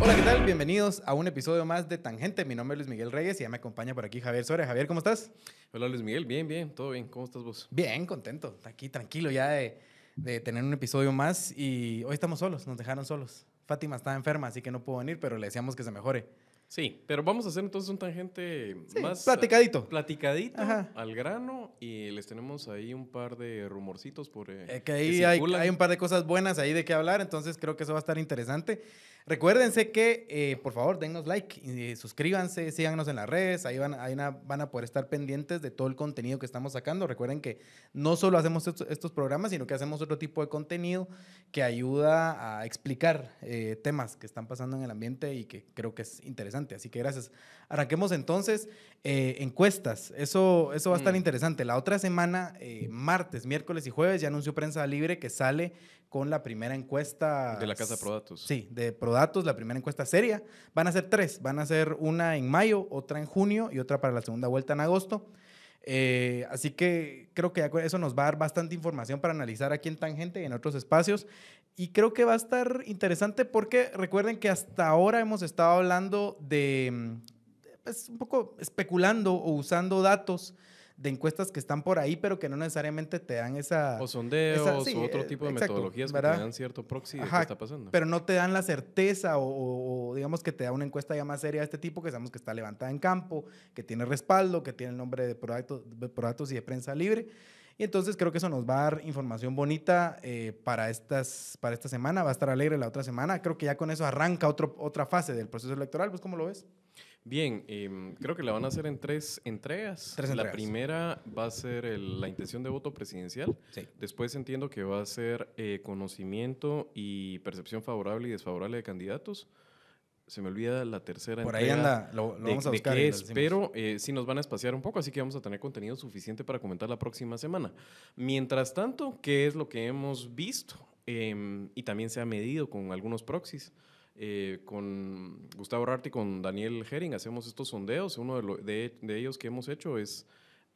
Hola, ¿qué tal? Bienvenidos a un episodio más de Tangente. Mi nombre es Luis Miguel Reyes y ya me acompaña por aquí Javier Soria. Javier, ¿cómo estás? Hola Luis Miguel, bien, bien, todo bien. ¿Cómo estás vos? Bien, contento. Aquí tranquilo ya de, de tener un episodio más y hoy estamos solos, nos dejaron solos. Fátima está enferma, así que no pudo venir, pero le deseamos que se mejore. Sí, pero vamos a hacer entonces un tangente Sí, más platicadito. platicadito Ajá. al grano y les tenemos ahí un par de rumorcitos por eh, Eh, que ahí hay, circulan. hay un par de cosas buenas ahí de qué hablar, entonces creo que eso va a estar interesante. Recuérdense que, eh, por favor, dennos like y suscríbanse, síganos en las redes, ahí, van, ahí na- van a poder estar pendientes de todo el contenido que estamos sacando. Recuerden que no solo hacemos estos, estos programas, sino que hacemos otro tipo de contenido que ayuda a explicar eh, temas que están pasando en el ambiente y que creo que es interesante. Así que gracias. Arranquemos entonces eh, encuestas. Eso, eso va a estar Mm. interesante. La otra semana, martes, miércoles y jueves, ya anunció Prensa Libre que sale con la primera encuesta. de la Casa Prodatos. Sí, de Prodatos, la primera encuesta seria. Van a ser tres. Van a ser una en mayo, otra en junio y otra para la segunda vuelta en agosto. Eh, así que creo que eso nos va a dar bastante información para analizar aquí en Tangente y en otros espacios. Y creo que va a estar interesante porque recuerden que hasta ahora hemos estado hablando de, pues, un poco especulando o usando datos de encuestas que están por ahí, pero que no necesariamente te dan esa... O sondeos Esa- sí, o otro tipo de exacto, metodologías que ¿verdad? te dan cierto proxy de Ajá, qué está pasando. pero no te dan la certeza o, o- digamos que te da una encuesta ya más seria de este tipo que sabemos que está levantada en campo, que tiene respaldo, que tiene el nombre de Prodatos, de y de Prensa Libre. Y entonces creo que eso nos va a dar información bonita eh, para, estas, para esta semana. Va a estar alegre la otra semana. Creo que ya con eso arranca otro, otra fase del proceso electoral. Pues, ¿cómo lo ves? Bien, em, creo que la van a hacer en tres entregas. Tres La entregas. primera va a ser el- la intención de voto presidencial. Sí. Después entiendo que va a ser eh, conocimiento y percepción favorable y desfavorable de candidatos. Se me olvida la tercera Por ahí entrega anda, lo, lo de, vamos a de buscar. qué es, pero eh, sí nos van a espaciar un poco, así que vamos a tener contenido suficiente para comentar la próxima semana. Mientras tanto, ¿qué es lo que hemos visto? Em, y también se ha medido con algunos proxies. Eh, con Gustavo Rarti y con Daniel Herring hacemos estos sondeos. Uno de, lo- de- de ellos que hemos hecho es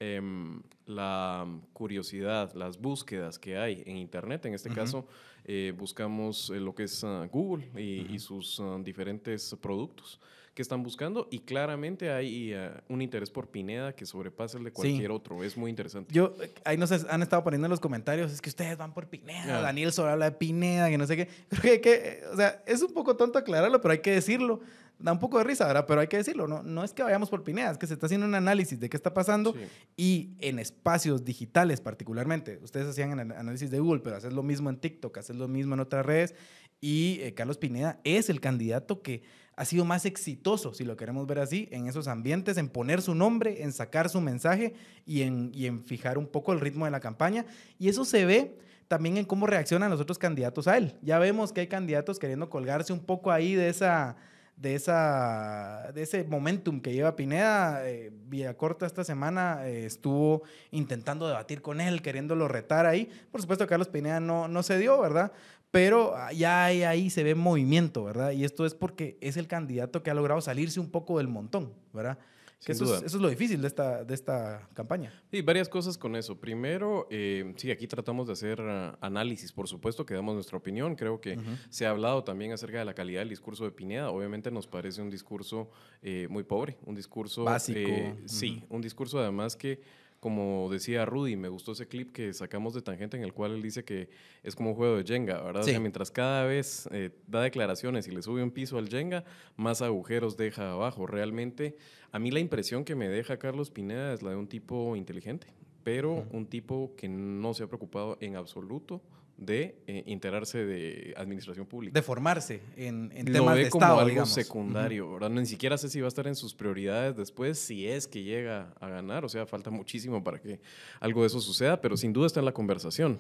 em, la curiosidad, las búsquedas que hay en Internet. En este Ujú. caso, eh, buscamos eh, lo que es ah, Google y, y sus ah, diferentes productos que están buscando y claramente hay ah, un interés por Pineda que sobrepasa el de Sí. cualquier otro. Es muy interesante. Yo, eh, ahí nos han estado poniendo en los comentarios, es que ustedes van por Pineda, Ah. Daniel solo habla de Pineda, que no sé qué. Creo que, que, eh, o sea, es un poco tonto aclararlo, pero hay que decirlo. Da un poco de risa, ¿verdad? Pero hay que decirlo. No, no es que vayamos por Pineda, es que se está haciendo un análisis de qué está pasando Sí. y en espacios digitales particularmente. Ustedes hacían el análisis de Google, pero haces lo mismo en TikTok, haces lo mismo en otras redes. Y eh, Carlos Pineda es el candidato que ha sido más exitoso, si lo queremos ver así, en esos ambientes, en poner su nombre, en sacar su mensaje y en, y en fijar un poco el ritmo de la campaña. Y eso se ve también en cómo reaccionan los otros candidatos a él. Ya vemos que hay candidatos queriendo colgarse un poco ahí de esa de, esa, de ese momentum que lleva Pineda. Eh, Villacorta esta semana eh, estuvo intentando debatir con él, queriéndolo retar ahí. Por supuesto, Carlos Pineda no, no se dio, ¿verdad? Pero ah, ya hay- ahí se ve movimiento, ¿verdad? Y esto es porque es el candidato que ha logrado salirse un poco del montón, ¿verdad? Que eso, es, eso es lo difícil de esta, de esta campaña. Sí, varias cosas con eso. Primero, eh, sí, aquí tratamos de hacer ah, análisis, por supuesto, que damos nuestra opinión. Creo que se ha hablado también acerca de la calidad del discurso de Pineda. Obviamente nos parece un discurso eh, muy pobre, un discurso... Básico, eh. Sí, un discurso además que, como decía Rudy, me gustó ese clip que sacamos de Tangente en el cual él dice que es como un juego de Jenga, ¿verdad? O Sí. sea, mientras cada vez eh, da declaraciones y le sube un piso al Jenga, más agujeros deja abajo. Realmente, a mí la impresión que me deja Carlos Pineda es la de un tipo inteligente, pero un tipo que no se ha preocupado en absoluto de eh, enterarse de administración pública. De formarse en, temas ve de como Estado, algo digamos. secundario, ¿verdad? Ni siquiera sé si va a estar en sus prioridades después, si es que llega a ganar. O sea, falta muchísimo para que algo de eso suceda, pero sin duda está en la conversación.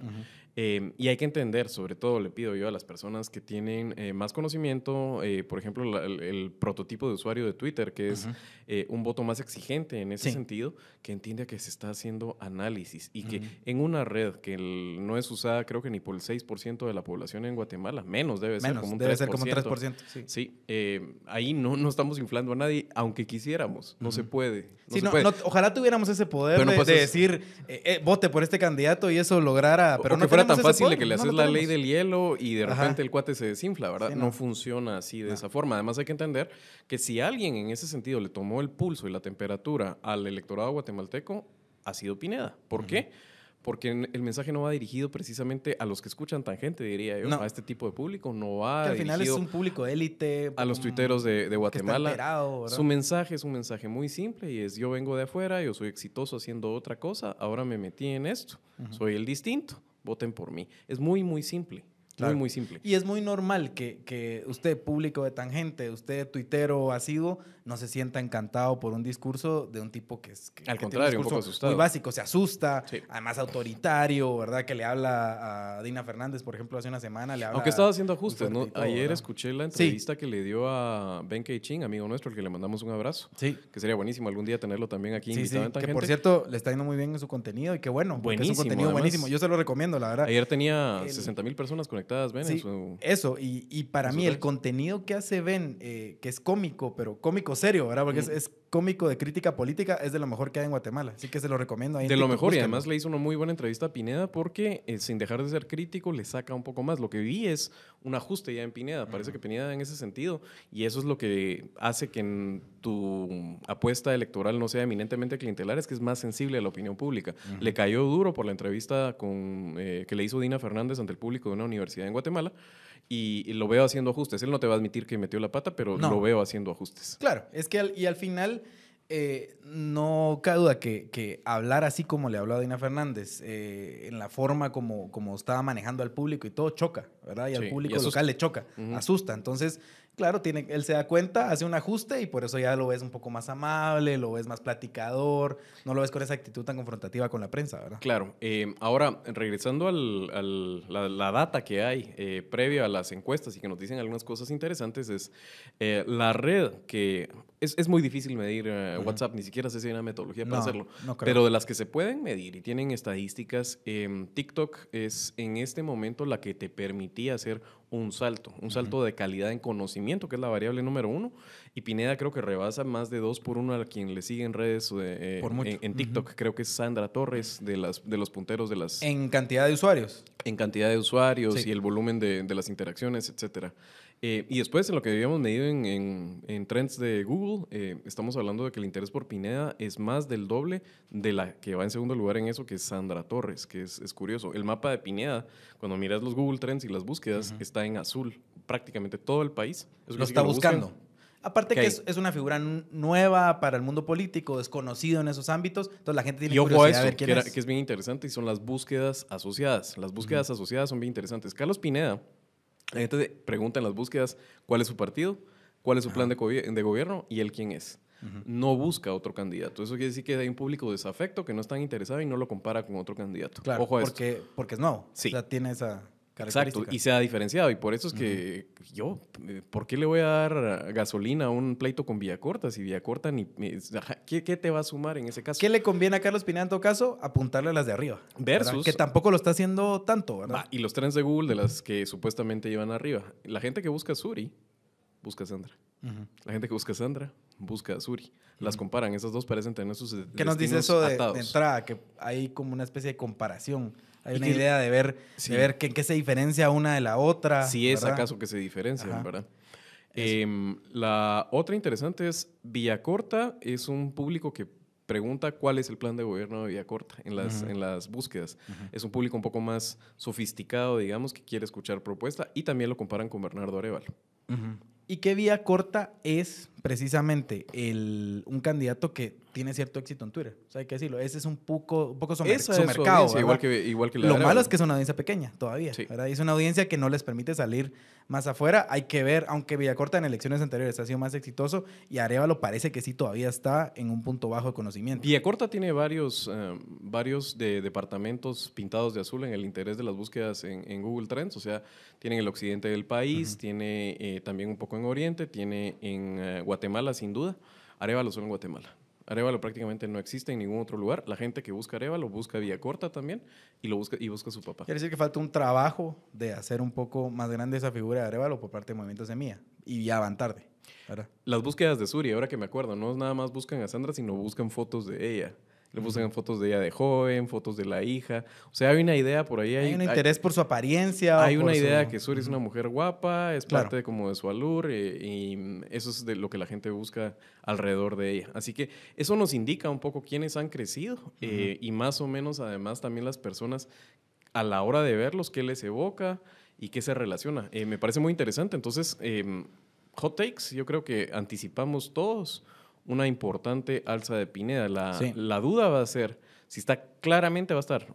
Eh, y hay que entender, sobre todo le pido yo a las personas que tienen eh, más conocimiento, eh, por ejemplo, la- el, el prototipo de usuario de Twitter, que es eh, un voto más exigente en ese Sí. sentido, que entienda que se está haciendo análisis y que en una red que el- no es usada creo que ni por el 6% de la población en Guatemala. Menos debe ser, Menos, como un debe 3%. ser como un 3%. Sí. Sí, eh, ahí no, no estamos inflando a nadie, aunque quisiéramos. No se puede. No Sí, se no- puede. no- ojalá tuviéramos ese poder de, eso. decir, eh, vote por este candidato y eso lograra. Pero o no fuera tan fácil de que le haces la ley del hielo y de Ajá. repente el cuate se desinfla, ¿verdad? Sí, no. no. funciona así de No. esa forma. Además hay que entender que si alguien en ese sentido le tomó el pulso y la temperatura al electorado guatemalteco, ha sido Pineda. ¿Por qué? Porque el mensaje no va dirigido precisamente a los que escuchan tangente, diría yo, No. a este tipo de público, no va Que al final es un público élite. a los mm, tuiteros de, de que está Guatemala. Su mensaje es un mensaje muy simple y es yo vengo de afuera, yo soy exitoso haciendo otra cosa, ahora me metí en esto, soy el distinto, voten por mí. Es muy, muy simple, Claro. muy, muy simple. Y es muy normal que, que usted, público de tangente, usted, tuitero asiduo, no se sienta encantado por un discurso de un tipo que es. Que, Al que tiene contrario, un discurso poco asustado. Muy básico, se asusta, Sí. además autoritario, ¿verdad? Que le habla a Dina Fernández, por ejemplo, hace una semana. Le habla Aunque estaba haciendo ajustes, ¿no? Ayer ¿verdad? escuché la Sí. entrevista que le dio a Ben Ching, amigo nuestro, al que le mandamos un abrazo, Sí. que sería buenísimo algún día tenerlo también aquí Sí, sí, invitado en que Tangente. por cierto le está yendo muy bien en su contenido y qué bueno, porque es Buenísimo, un contenido además. buenísimo. Yo se lo recomiendo, la verdad. Ayer tenía El- 60 mil personas conectadas, Ben, en Sí, su... eso, y, y para mí el contenido que hace Ben, eh, que es cómico, pero cómico serio, ¿verdad? Porque es, Ujú. es cómico de crítica política, es de lo mejor que hay en Guatemala. Así que se lo recomiendo. ahí De lo mejor, y además le hizo una muy buena entrevista a Pineda porque eh, sin dejar de ser crítico le saca un poco más. Lo que vi es un ajuste ya en Pineda. Parece que Pineda en ese sentido, y eso es lo que hace que en tu apuesta electoral no sea eminentemente clientelar, es que es más sensible a la opinión pública. Le cayó duro por la entrevista con, eh, que le hizo Dina Fernández ante el público de una universidad en Guatemala. Y, y lo veo haciendo ajustes. Él no te va a admitir que metió la pata, pero No. lo veo haciendo ajustes. Claro, es que al- y al final eh, no cabe duda que, que hablar así como le habló a Dina Fernández, eh, en la forma como, como estaba manejando al público y todo choca, ¿verdad? Y al Sí, público local le choca, asusta. Entonces, claro, tiene, él se da cuenta, hace un ajuste y por eso ya lo ves un poco más amable, lo ves más platicador, no lo ves con esa actitud tan confrontativa con la prensa, ¿verdad? Claro. eh, ahora, regresando la, la data que hay eh, previa a las encuestas y que nos dicen algunas cosas interesantes, es eh, la red que es, es muy difícil medir eh. WhatsApp, ni siquiera sé si hay una metodología para No, hacerlo. no creo. Pero de las que se pueden medir y tienen estadísticas, em, TikTok es en este momento la que te permitía hacer un salto, un salto de calidad en conocimiento, que es la variable número uno. Y Pineda creo que rebasa más de dos por uno a quien le sigue en redes eh, Por mucho. en, en TikTok. Creo que es Sandra Torres de, las, de los punteros de las, en, En cantidad de usuarios. cantidad de usuarios Sí. y el volumen de, de las interacciones, etcétera. Eh, y después, en lo que habíamos medido en, en- en trends de Google, eh, estamos hablando de que el interés por Pineda es más del doble de la que va en segundo lugar en eso, que es Sandra Torres, que es, es curioso. El mapa de Pineda, cuando miras los Google Trends y las búsquedas, está en azul. Prácticamente todo el país. Eso lo está que buscan. buscando. Aparte ¿Qué que es, es una figura nueva para el mundo político, desconocido en esos ámbitos, entonces la gente tiene Y ojo a curiosidad eso, de ver que, quién era- es. que es bien interesante y son las búsquedas asociadas. Las búsquedas asociadas son bien interesantes. Carlos Pineda, la gente te pregunta en las búsquedas cuál es su partido, cuál es su plan de, de gobierno y él quién es. No busca otro candidato. Eso quiere decir que hay un público desafecto que no está interesado y no lo compara con otro candidato. Claro, Ojo a esto. porque, porque es nuevo. Sí. O sea, tiene esa. Y se ha diferenciado. Y por eso es que yo, eh, ¿por qué le voy a dar gasolina a un pleito con Villacorta? Si Villacorta ni. ¿Qué, qué te va a sumar en ese caso? ¿Qué le conviene a Carlos Pineda en todo caso? Apuntarle a las de arriba. ¿verdad? Versus- Que tampoco lo está haciendo tanto, ¿verdad? Y los trends de Google de las que supuestamente llevan arriba. La gente que busca a Suri, busca a Sandra. Ujú. La gente que busca a Sandra, busca a Suri. Las comparan. Esas dos parecen tener sus ¿Qué nos dice eso de, de entrada? Que hay como una especie de comparación. Hay una que- idea de ver, Sí. de ver en qué se diferencia una de la otra. Si es acaso que se diferencian, Ajá. ¿verdad? Em, la otra interesante es Villacorta es un público que pregunta cuál es el plan de gobierno de Villacorta en las, en las búsquedas. Es un público un poco más sofisticado, digamos, que quiere escuchar propuesta y también lo comparan con Bernardo Arevalo. Y qué vía corta es precisamente el, un candidato que tiene cierto éxito en Twitter. O sea, hay que decirlo. Ese es un poco, un poco su, mer- su es mercado. igual que, igual que la Lo malo es que es una audiencia pequeña todavía. Sí. ¿verdad? Y es una audiencia que no les permite salir más afuera. Hay que ver, aunque Villacorta en elecciones anteriores ha sido más exitoso y Arevalo parece que sí todavía está en un punto bajo de conocimiento. Villacorta tiene varios, eh, varios de departamentos pintados de azul en el interés de las búsquedas en, en Google Trends. O sea, tiene en el occidente del país, tiene eh, también un poco en Oriente, tiene en eh, Guatemala, sin duda. Arevalo solo en Guatemala. Arevalo prácticamente no existe en ningún otro lugar. La gente que busca Arevalo busca Vía Corta también y lo busca y busca a su papá. Quiere decir que falta un trabajo de hacer un poco más grande esa figura de Arevalo por parte de Movimiento Semilla. Y ya van tarde. ¿verdad? Las búsquedas de Suri, ahora que me acuerdo, no nada más buscan a Sandra, sino buscan fotos de ella. Le buscan fotos de ella de joven, fotos de la hija. O sea, hay una idea por ahí. Hay, un interés por su apariencia. Hay una su- idea que Suri es una mujer guapa, es Claro. parte de, como de su alur eh, y eso es de lo que la gente busca alrededor de ella. Así que eso nos indica un poco quiénes han crecido eh, y más o menos además también las personas a la hora de verlos, qué les evoca y qué se relaciona. Eh, me parece muy interesante. Entonces, em, hot takes, yo creo que anticipamos todos una importante alza de Pineda. La, Sí. la duda va a ser si está claramente va a estar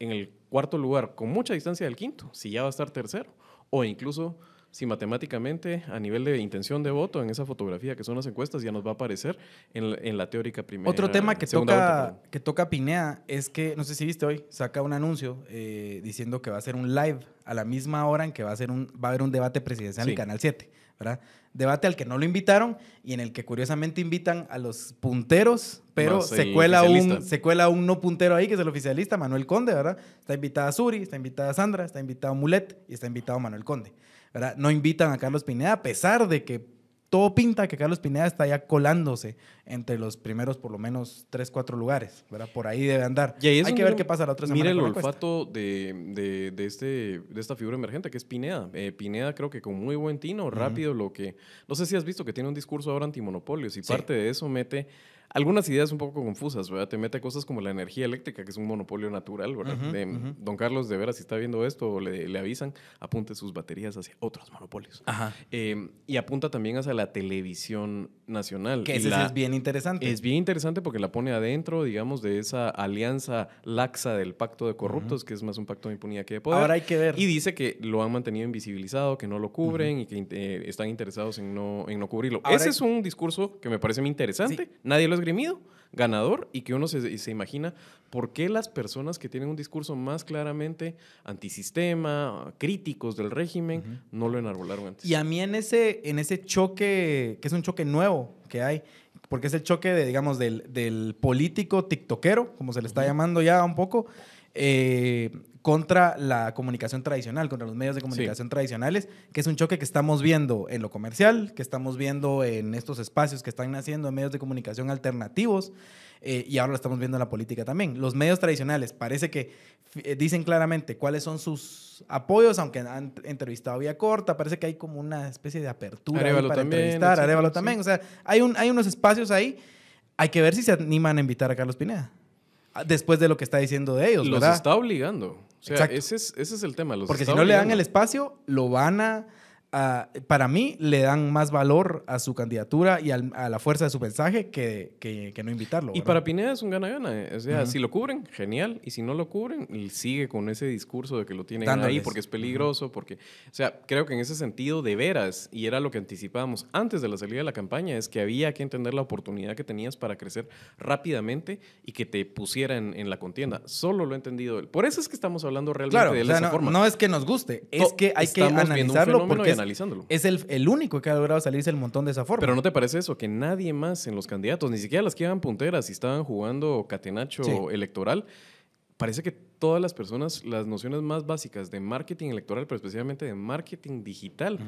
en el cuarto lugar con mucha distancia del quinto, si ya va a estar tercero, o incluso si matemáticamente a nivel de intención de voto en esa fotografía que son las encuestas ya nos va a aparecer en, la- en la teórica primera. Otro tema que vuelta, toca, perdón. que toca Pinea es que, no sé si viste hoy, saca un anuncio eh, diciendo que va a ser un live a la misma hora en que va a, ser un, va a haber un debate presidencial Sí. en Canal 7, ¿verdad? Debate al que no lo invitaron y en el que curiosamente invitan a los punteros, pero Más se el cuela, un, se cuela un no puntero ahí, que es el oficialista, Manuel Conde, ¿verdad? Está invitada Suri, está invitada Sandra, está invitado Mulet y está invitado Manuel Conde, ¿verdad? No invitan a Carlos Pineda a pesar de que todo pinta que Carlos Pineda está ya colándose entre los primeros por lo menos 3, 4 lugares, ¿verdad? Por ahí debe andar. Y ahí es Hay que ver qué pasa la otra semana. Mira el olfato de, de, de este, de esta figura emergente que es Pineda. Eh, Pineda creo que con muy buen tino, rápido, lo que... No sé si has visto que tiene un discurso ahora antimonopolios y Sí. parte de eso mete algunas ideas un poco confusas, ¿verdad? Te mete cosas como la energía eléctrica, que es un monopolio natural, ¿verdad? De-. Don Carlos, de veras, si está viendo esto o le, le avisan, apunte sus baterías hacia otros monopolios. Ajá. Eh, y apunta también hacia la televisión nacional. Que ese sí es bien interesante. es bien interesante porque la pone adentro, digamos, de esa alianza laxa del pacto de corruptos, que es más un pacto de impunidad que de poder. Ahora hay que ver. Y dice que lo han mantenido invisibilizado, que no lo cubren y que eh, están interesados en no, en no cubrirlo. Ahora Ese hay- es un discurso que me parece muy interesante. Nadie lo ha ganador, y que uno se, se imagina por qué las personas que tienen un discurso más claramente antisistema, críticos del régimen, no lo enarbolaron antes. Y a mí en ese, en ese choque, que es un choque nuevo que hay, porque es el choque de, digamos, del, del político tiktokero, como se le está llamando ya un poco, eh, contra la comunicación tradicional, contra los medios de comunicación tradicionales, que es un choque que estamos viendo en lo comercial, que estamos viendo en estos espacios que están naciendo en medios de comunicación alternativos, eh, y ahora lo estamos viendo en la política también. Los medios tradicionales parece que eh, dicen claramente cuáles son sus apoyos, aunque han entrevistado vía corta, parece que hay como una especie de apertura para también, entrevistar, Arevalo sí. también, o sea, hay, un, hay unos espacios ahí, hay que ver si se animan a invitar a Carlos Pineda, ah, después de lo que está diciendo de ellos, los ¿verdad? está obligando. O sea, Exacto. ese es, ese es el tema. los Porque si no le dan el espacio, lo van a, a- para mí, le dan más valor a su candidatura y al- a la fuerza de su mensaje que, que, que no invitarlo. Y ¿verdad? para Pineda es un gana-gana. eh. O sea, Ujú. si lo cubren, genial. Y si no lo cubren, y sigue con ese discurso de que lo tienen ahí Dándoles. porque es peligroso, porque... O sea, creo que en ese sentido, de veras, y era lo que anticipábamos antes de la salida de la campaña, es que había que entender la oportunidad que tenías para crecer rápidamente y que te pusiera en, en la contienda. Solo lo he entendido él. Por eso es que estamos hablando realmente Claro, de o sea, esa no, forma. no es que nos guste, es que hay que analizarlo porque y es, analizándolo. es el, el único que ha logrado salirse del montón de esa forma. Pero ¿no te parece eso? Que nadie más en los candidatos, ni siquiera las que iban punteras y estaban jugando catenacho Sí. electoral, parece que todas las personas, las nociones más básicas de marketing electoral, pero especialmente de marketing digital,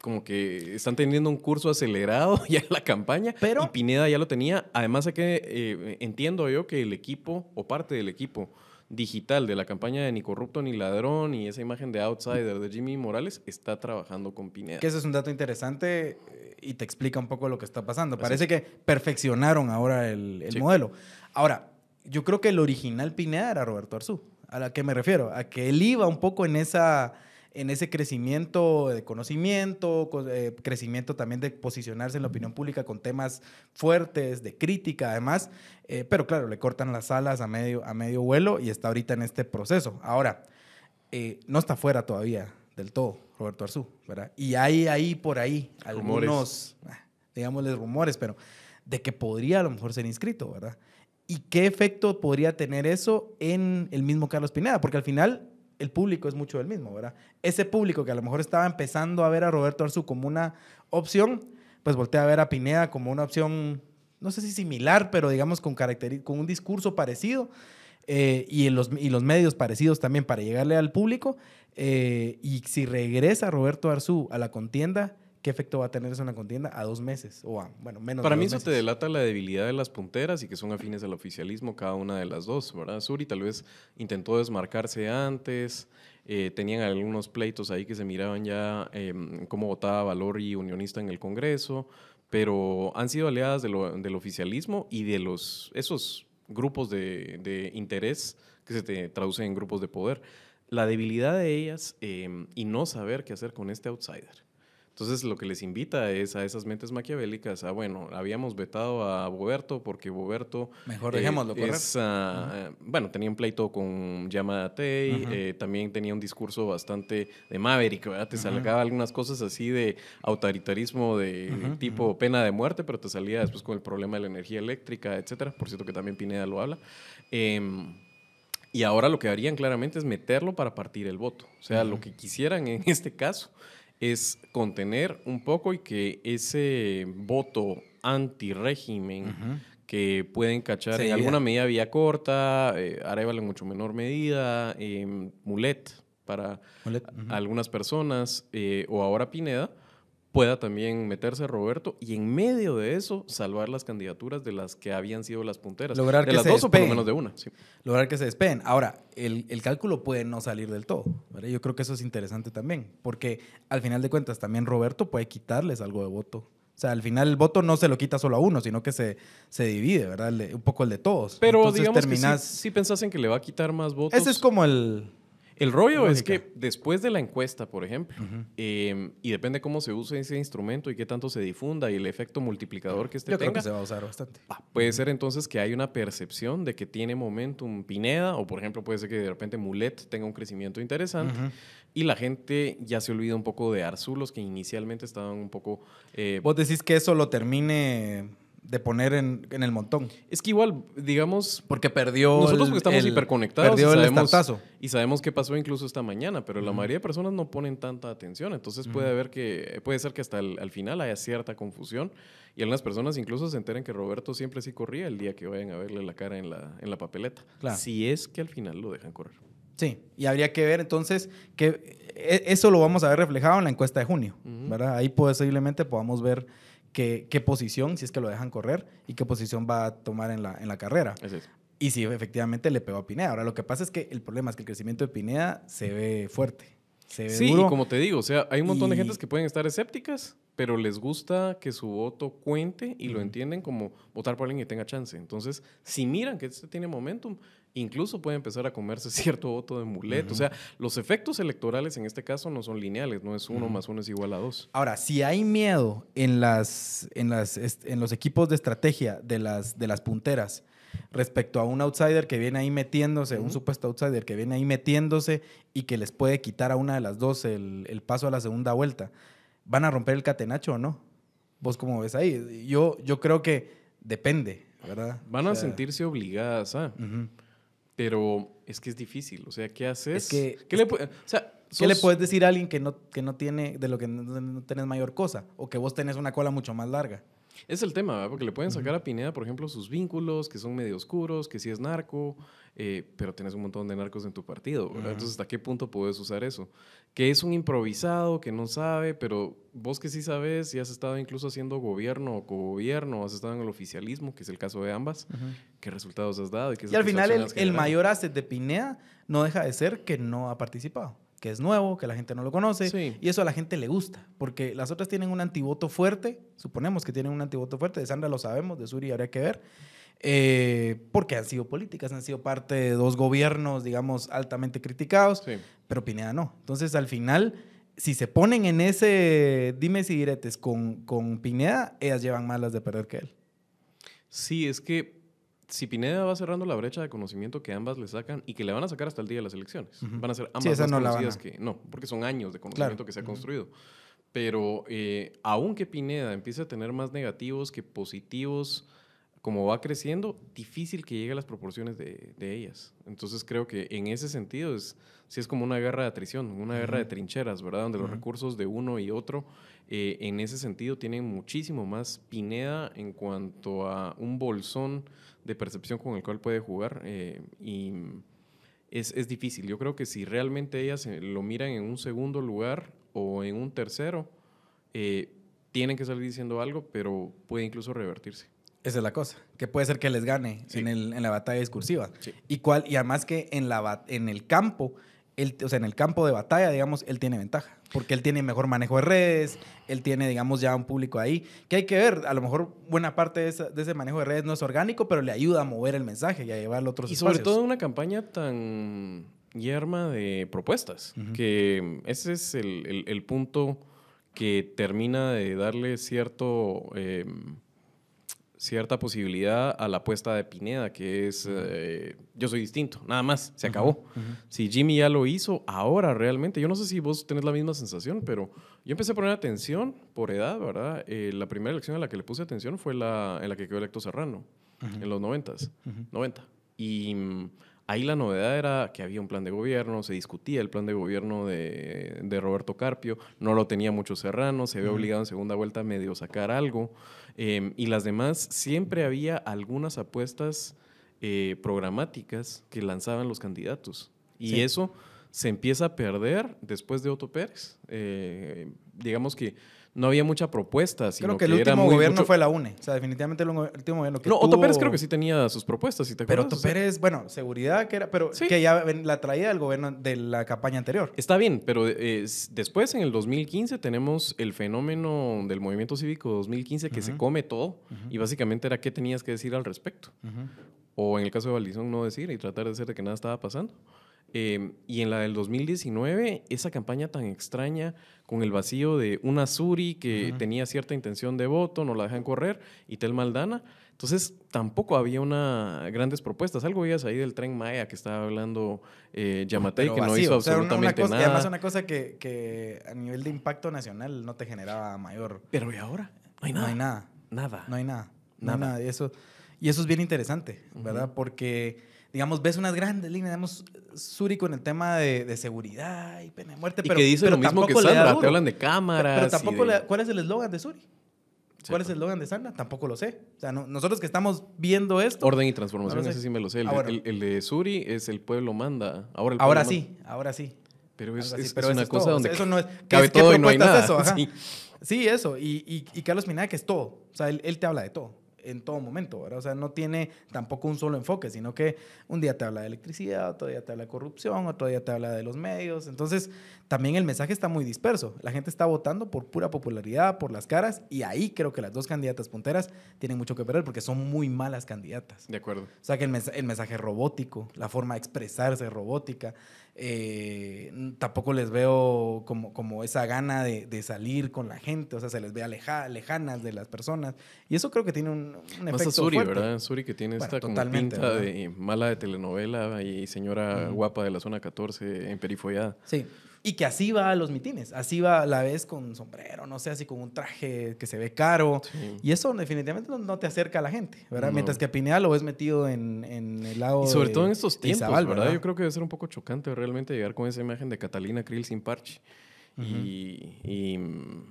como que están teniendo un curso acelerado ya en la campaña Pero- y Pineda ya lo tenía. Además, que eh, entiendo yo que el equipo o parte del equipo digital de la campaña de ni corrupto ni ladrón y esa imagen de outsider de Jimmy Morales está trabajando con Pineda. Que ese es un dato interesante eh, y te explica un poco lo que está pasando. Así Parece que perfeccionaron ahora el, el Sí. modelo. Ahora, yo creo que el original Pineda era Roberto Arzú. ¿A la que me refiero? A que él iba un poco en esa en ese crecimiento de conocimiento, co- eh, crecimiento también de posicionarse en la opinión pública con temas fuertes, de crítica además, eh, pero claro, le cortan las alas a medio, a medio vuelo y está ahorita en este proceso. Ahora, eh, no está fuera todavía del todo Roberto Arzú, ¿verdad? Y hay ahí por ahí algunos, ah, digámosles rumores, pero de que podría a lo mejor ser inscrito, ¿verdad? ¿Y qué efecto podría tener eso en el mismo Carlos Pineda? Porque al final el público es mucho del mismo, ¿verdad? Ese público que a lo mejor estaba empezando a ver a Roberto Arzú como una opción, pues voltea a ver a Pineda como una opción no sé si similar, pero digamos con, con un discurso parecido. Eh, y, los, y los medios parecidos también para llegarle al público. Eh, y si regresa Roberto Arzú a la contienda, ¿qué efecto va a tener eso en la contienda a dos meses? O a, bueno, menos Para de mí dos eso te meses. delata la debilidad de las punteras y que son afines al oficialismo cada una de las dos, ¿verdad? Suri tal vez intentó desmarcarse antes, eh, tenían algunos pleitos ahí que se miraban ya em, cómo votaba Valor y Unionista en el Congreso, pero han sido aliadas de lo- del oficialismo y de los, esos grupos de, de interés que se te traducen en grupos de poder. La debilidad de ellas em, y no saber qué hacer con este outsider. Entonces lo que les invita es a esas mentes maquiavélicas a, bueno, habíamos vetado a Boberto porque Boberto... Mejor eh, dejémoslo correr. es, ah, eh, Bueno, tenía un pleito con Yamada Tei, Ujú. eh, también tenía un discurso bastante de Maverick, ¿verdad? Te salgaba algunas cosas así de autoritarismo de tipo pena de muerte, pero te salía después con el problema de la energía eléctrica, etcétera. Por cierto que también Pineda lo habla. Em, y ahora lo que harían claramente es meterlo para partir el voto. O sea, lo que quisieran en este caso es contener un poco y que ese voto anti-régimen Ujú. que pueden cachar en alguna medida vía corta, eh, Arevalo en mucho menor medida, em, Mulet para Mulet, algunas personas, eh, o ahora Pineda, pueda también meterse Roberto y en medio de eso salvar las candidaturas de las que habían sido las punteras. Lograr de que las se dos o por lo menos de una. sí. lograr que se despeguen. Ahora, el, el cálculo puede no salir del todo. Yo creo que eso es interesante también, porque al final de cuentas también Roberto puede quitarles algo de voto. O sea, al final el voto no se lo quita solo a uno, sino que se, se divide, ¿verdad? El de- un poco el de todos. Pero Entonces digamos terminás- que sí, sí pensasen que le va a quitar más votos. Ese es como el... El rollo es que después de la encuesta, por ejemplo, eh, y depende cómo se use ese instrumento y qué tanto se difunda y el efecto multiplicador que este Yo creo tenga, que se va a usar bastante. Ah, Puede ser entonces que hay una percepción de que tiene momentum Pineda, o por ejemplo puede ser que de repente Mulet tenga un crecimiento interesante, y la gente ya se olvida un poco de Arzulos, que inicialmente estaban un poco... eh, Vos decís que eso lo termine de poner en, en el montón. es que igual, digamos, Porque perdió. nosotros el- porque estamos el- hiperconectados Perdió y el sabemos, y sabemos qué pasó incluso esta mañana, pero la mayoría de personas no ponen tanta atención, entonces puede haber que, puede ser que hasta el, al final haya cierta confusión y algunas personas incluso se enteren que Roberto siempre sí corría el día que vayan a verle la cara en la, en la papeleta, Claro. si es que al final lo dejan correr. Sí, y habría que ver entonces que e- eso lo vamos a ver reflejado en la encuesta de junio, Ujú. ¿verdad? Ahí posiblemente podamos ver qué, qué posición, si es que lo dejan correr, y qué posición va a tomar en la, en la carrera. Es. Y si efectivamente le pegó a Pineda. Ahora, lo que pasa es que el problema es que el crecimiento de Pineda se ve fuerte, se ve Sí, duro. y como te digo, o sea, hay un montón de Y- gentes que pueden estar escépticas, pero les gusta que su voto cuente y lo Ujú. entienden como votar por alguien que tenga chance. Entonces, si miran que este tiene momentum, incluso puede empezar a comerse cierto voto de mulet. O sea, los efectos electorales en este caso no son lineales, no es uno más uno es igual a dos. Ahora, si hay miedo en, las, en, las, en los equipos de estrategia de las, de las punteras respecto a un outsider que viene ahí metiéndose, un supuesto outsider que viene ahí metiéndose y que les puede quitar a una de las dos el, el paso a la segunda vuelta, ¿van a romper el catenacho o no? ¿Vos cómo ves ahí? Yo, yo creo que depende, ¿verdad? Van O a sentirse obligadas a, ujú. Pero es que es difícil. O sea, ¿qué haces? que- ¿Qué es le o sea, ¿Qué le puedes decir a alguien que no, que no tiene, de lo que no, no tenés mayor cosa? O que vos tenés una cola mucho más larga. Es el tema, ¿verdad? porque le pueden sacar a Pineda, por ejemplo, sus vínculos, que son medio oscuros, que sí es narco, eh, pero tienes un montón de narcos en tu partido, ¿verdad? Ujú. Entonces, ¿hasta qué punto puedes usar eso? Que es un improvisado, que no sabe, pero vos que sí sabes y has estado incluso haciendo gobierno o cogobierno, has estado en el oficialismo, que es el caso de ambas, ¿qué resultados has dado? qué Y al final el, mayor asset de Pineda no deja de ser que no ha participado, que es nuevo, que la gente no lo conoce Sí. y eso a la gente le gusta, porque las otras tienen un antivoto fuerte, suponemos que tienen un antivoto fuerte, de Sandra lo sabemos, de Suri habría que ver, eh, porque han sido políticas, han sido parte de dos gobiernos, digamos, altamente criticados, Sí. pero Pineda no. Entonces al final, si se ponen en ese dimes y diretes con, con Pineda, ellas llevan más las de perder que él. Sí, es que si Pineda va cerrando la brecha de conocimiento que ambas le sacan y que le van a sacar hasta el día de las elecciones, van a ser Sí, ambas esa más no conocidas que no, porque son años de conocimiento que se ha construido. Pero eh, aunque Pineda empiece a tener más negativos que positivos como va creciendo, difícil que llegue a las proporciones de, de ellas. Entonces creo que en ese sentido es, sí es como una guerra de atrición, una guerra de trincheras, ¿verdad? Donde los recursos de uno y otro, eh, en ese sentido, tienen muchísimo más Pineda en cuanto a un bolsón de percepción con el cual puede jugar. eh, y es, es difícil. Yo creo que si realmente ellas lo miran en un segundo lugar o en un tercero, eh, tienen que salir diciendo algo, pero puede incluso revertirse. Esa es la cosa, que puede ser que les gane Sí. en, el- en la batalla discursiva. Sí. Y, cuál, y además que en, la, en el campo, él, o sea, en el campo de batalla, digamos, él tiene ventaja, porque él tiene mejor manejo de redes, él tiene, digamos, ya un público ahí, que hay que ver, a lo mejor buena parte de, esa- de ese manejo de redes no es orgánico, pero le ayuda a mover el mensaje y a llevarlo a otros Y sobre todo una campaña tan yerma de propuestas, que ese es el, el- el punto que termina de darle cierto, eh, cierta posibilidad a la apuesta de Pineda, que es eh, yo soy distinto, nada más, se acabó. Si Jimmy ya lo hizo, ahora realmente, yo no sé si vos tenés la misma sensación, pero yo empecé a poner atención por edad, ¿verdad? Eh, la primera elección en la que le puse atención fue la en la que quedó electo Serrano, en los noventas, Ujú. 90. Y mm, ahí la novedad era que había un plan de gobierno, se discutía el plan de gobierno de, de Roberto Carpio, no lo tenía mucho Serrano, se ve Ujú. obligado en segunda vuelta a medio sacar algo. eh, y las demás, siempre había algunas apuestas eh, programáticas que lanzaban los candidatos. Y Sí. eso se empieza a perder después de Otto Pérez. Eh, digamos que no había mucha propuesta, sino Creo que el último gobierno mucho- fue la UNE, o sea, definitivamente el, último gobierno que No, Otto Pérez tuvo- creo que sí tenía sus propuestas, ¿sí te Pero acuerdas? Otto O sea, Pérez, bueno, seguridad que era, pero Sí. que ya la traía del gobierno de la campaña anterior. Está bien, pero eh, después en el 2015 tenemos el fenómeno del movimiento cívico 2015 que se Ujú. come todo y básicamente era qué tenías que decir al respecto. O en el caso de Valdizón no decir y tratar de hacer de que nada estaba pasando. Eh, y en la del 2019, esa campaña tan extraña con el vacío de una Suri que Ujú. tenía cierta intención de voto, no la dejan correr, y Tel Maldana. Entonces, tampoco había una grandes propuestas. Algo veías ahí del tren Maya que estaba hablando eh, Yamatei, Pero que no hizo o sea, una- absolutamente cosa- y nada. además una cosa que, que a nivel de impacto nacional no te generaba mayor. Pero ¿y ahora? No hay No nada. hay nada. Nada. No hay nada. No Nada. nada. Y eso, y eso es bien interesante, ¿verdad? Porque, digamos, ves unas grandes líneas, digamos, Suri con el tema de, de seguridad y pena de muerte, Y pero que dice pero lo mismo que Sandra, te hablan de cámaras. Pero tampoco de- le- ¿Cuál es el eslogan de Suri? ¿Cuál es el eslogan de Sandra? Tampoco lo sé. O sea, no- nosotros que estamos viendo esto. Orden y transformación, ese sí me lo sé. El, de- bueno. el- el de Suri es el pueblo manda. Ahora, el ahora manda. sí, ahora sí. Pero es, es- pero es una es cosa todo. donde O sea, eso no es, cabe ¿qué- qué todo y no hay nada. eso? Sí. Sí, eso. Y, y, y Carlos Pineda, que es todo. O sea, él, él te habla de todo, en todo momento, ¿verdad? O sea, no tiene tampoco un solo enfoque, sino que un día te habla de electricidad, otro día te habla de corrupción, otro día te habla de los medios. Entonces, también el mensaje está muy disperso. La gente está votando por pura popularidad, por las caras, y ahí creo que las dos candidatas punteras tienen mucho que perder porque son muy malas candidatas. De acuerdo. O sea, que el, mens- el mensaje robótico, la forma de expresarse robótica, eh, tampoco les veo como, como esa gana de, de salir con la gente, o sea, se les ve aleja- lejanas de las personas. Y eso creo que tiene un, un Más efecto a Suri, fuerte. ¿verdad? Suri que tiene Bueno, esta como pinta ¿verdad? de mala de telenovela y señora guapa de la zona 14 en perifollada. Sí. Y que así va a los mitines, así va a la vez con sombrero, no sé, así con un traje que se ve caro. Sí. Y eso definitivamente no, no te acerca a la gente, ¿verdad? No. Mientras que a Pineda lo ves metido en, en el lado Y sobre de- todo en estos tiempos, Izabal, ¿verdad? Yo creo que debe ser un poco chocante realmente llegar con esa imagen de Catalina Krill sin parche. y, y,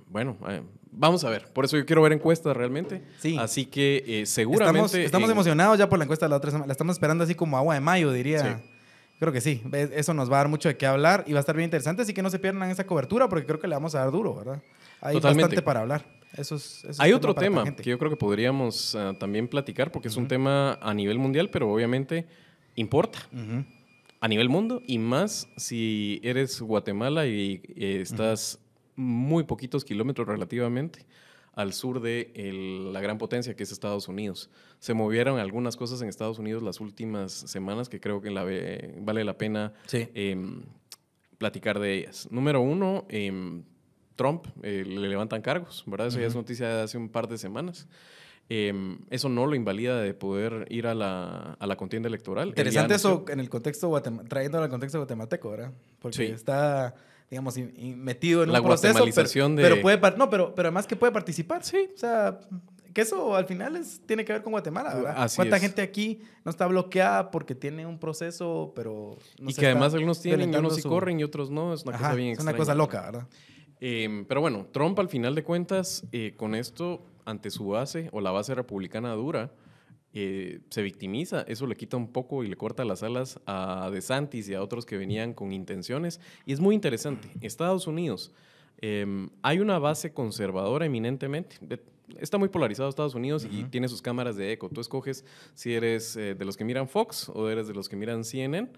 bueno, eh, vamos a ver. Por eso yo quiero ver encuestas realmente. Sí. Así que eh, Estamos, seguramente... estamos en- emocionados ya por la encuesta de la otra semana. La estamos esperando así como agua de mayo, diría. Sí. Creo que sí. Eso nos va a dar mucho de qué hablar y va a estar bien interesante. Así que no se pierdan esa cobertura porque creo que le vamos a dar duro, ¿verdad? Hay Totalmente. bastante para hablar. Eso es, eso es Hay otro tema que yo creo que podríamos ah, también platicar porque es un tema a nivel mundial, pero obviamente importa a nivel mundo y más si eres Guatemala y eh, estás muy poquitos kilómetros relativamente al sur de el- la gran potencia que es Estados Unidos. Se movieron algunas cosas en Estados Unidos las últimas semanas que creo que la vale la pena Sí. em, platicar de ellas. Número uno, em, Trump eh, le levantan cargos, ¿verdad? Eso ya es noticia de hace un par de semanas. Em, eso no lo invalida de poder ir a la, a la contienda electoral. Interesante eso en el contexto trayéndolo al contexto guatemalteco, ¿verdad? Porque Sí. está, digamos, metido en La un proceso. pero, de- pero puede no, pero, pero además que puede participar. Sí. O sea, que eso al final es, tiene que ver con Guatemala, ¿verdad? Así ¿Cuánta es. gente aquí no está bloqueada porque tiene un proceso, pero... no y que además algunos tienen, unos sí su- corren y otros no. Es una Ajá, cosa bien es una extraña. cosa loca, ¿verdad? Eh, pero bueno, Trump al final de cuentas, eh, con esto, ante su base o la base republicana dura, eh, se victimiza. Eso le quita un poco y le corta las alas a DeSantis y a otros que venían con intenciones. Y es muy interesante. Estados Unidos, eh, hay una base conservadora eminentemente. De- Está muy polarizado Estados Unidos y tiene sus cámaras de eco. Tú escoges si eres eh, de los que miran Fox o eres de los que miran CNN.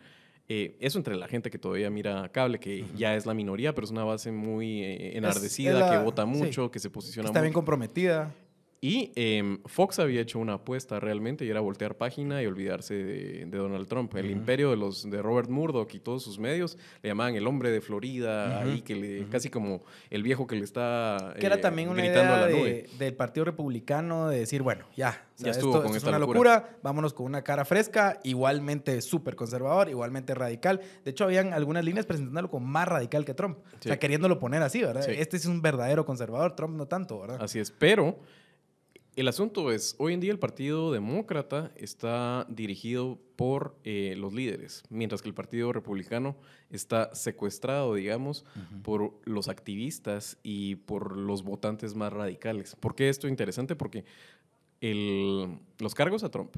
Eh, eso entre la gente que todavía mira cable, que ya es la minoría, pero es una base muy eh, enardecida, es la- que vota sí. mucho, que se posiciona Está bien mucho. comprometida. Y em, Fox había hecho una apuesta realmente y era voltear página y olvidarse de, de Donald Trump. El imperio de los de Robert Murdoch y todos sus medios le llamaban el hombre de Florida, ahí que le, casi como el viejo que le está Que era eh, también una gritando idea a la de- del Partido Republicano de decir, bueno, ya, o sea, Ya estuvo esto, con esto es esta una locura. locura. vámonos con una cara fresca, igualmente súper conservador, igualmente radical. De hecho, habían algunas líneas presentándolo como más radical que Trump, o sea, Sí. queriéndolo poner así, ¿verdad? Sí. Este es un verdadero conservador, Trump no tanto, ¿verdad? Así es, pero el asunto es, hoy en día el Partido Demócrata está dirigido por eh, los líderes, mientras que el Partido Republicano está secuestrado, digamos, por los activistas y por los votantes más radicales. ¿Por qué esto es interesante? Porque el- los cargos a Trump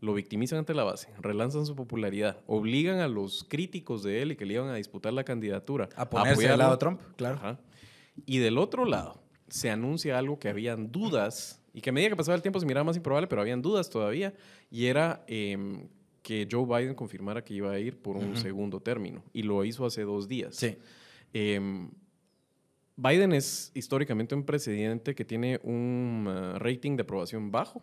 lo victimizan ante la base, relanzan su popularidad, obligan a los críticos de él y que le iban a disputar la candidatura A ponerse al lado de Trump, claro. Ajá. Y del otro lado, se anuncia algo que habían dudas y que a medida que pasaba el tiempo se miraba más improbable, pero habían dudas todavía, y era em, que Joe Biden confirmara que iba a ir por un segundo término, y lo hizo hace dos días. Sí. Em, Biden es históricamente un presidente que tiene un ah, rating de aprobación bajo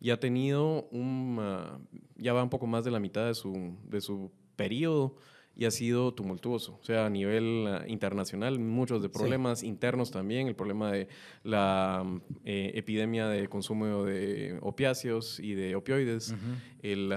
y ha tenido un, ah, ya va un poco más de la mitad de su, de su periodo y ha sido tumultuoso. O sea, a nivel ah, internacional, muchos de problemas internos también, el problema de la eh, epidemia de consumo de opiáceos y de opioides, el